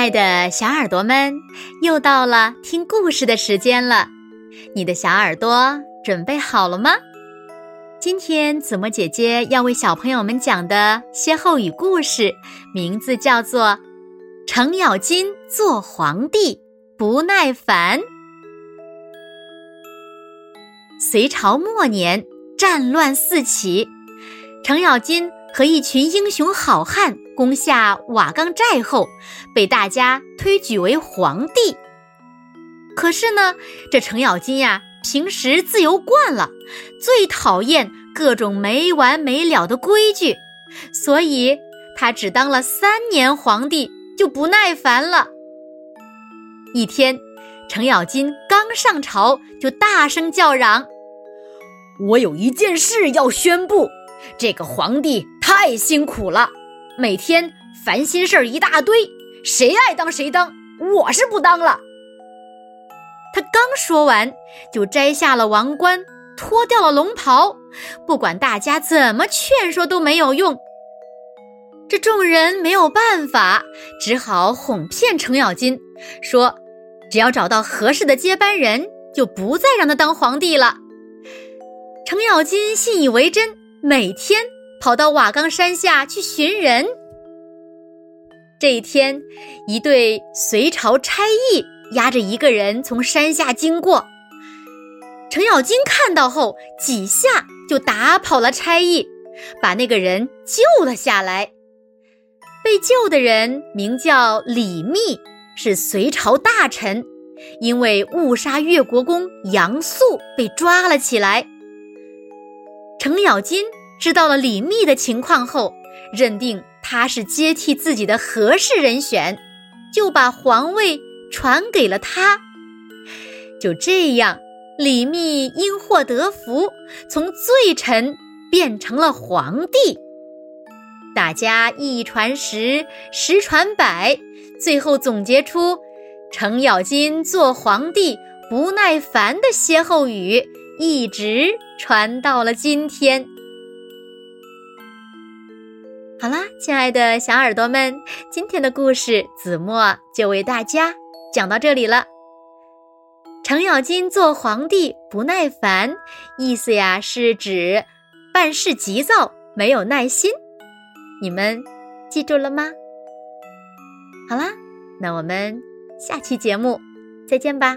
爱的小耳朵们，又到了听故事的时间了。你的小耳朵准备好了吗？今天子墨姐姐要为小朋友们讲的歇后语故事，名字叫做《程咬金做皇帝不耐烦》。隋朝末年，战乱四起，程咬金。和一群英雄好汉攻下瓦岗寨后，被大家推举为皇帝。可是呢，这程咬金呀，平时自由惯了，最讨厌各种没完没了的规矩，所以他只当了三年皇帝就不耐烦了。一天，程咬金刚上朝，就大声叫嚷：“我有一件事要宣布，这个皇帝。”太辛苦了，每天烦心事儿一大堆，谁爱当谁当，我是不当了。他刚说完，就摘下了王冠，脱掉了龙袍，不管大家怎么劝说都没有用。这众人没有办法，只好哄骗程咬金，说只要找到合适的接班人，就不再让他当皇帝了。程咬金信以为真，每天。跑到瓦岗山下去寻人。这一天，一队隋朝差役押着一个人从山下经过。程咬金看到后，几下就打跑了差役，把那个人救了下来。被救的人名叫李密，是隋朝大臣，因为误杀越国公杨素被抓了起来。程咬金。知道了李密的情况后，认定他是接替自己的合适人选，就把皇位传给了他。就这样，李密因祸得福，从罪臣变成了皇帝。大家一传十，十传百，最后总结出“程咬金做皇帝不耐烦”的歇后语，一直传到了今天。好啦，亲爱的小耳朵们，今天的故事子墨就为大家讲到这里了。程咬金做皇帝不耐烦，意思呀是指办事急躁，没有耐心。你们记住了吗？好啦，那我们下期节目再见吧。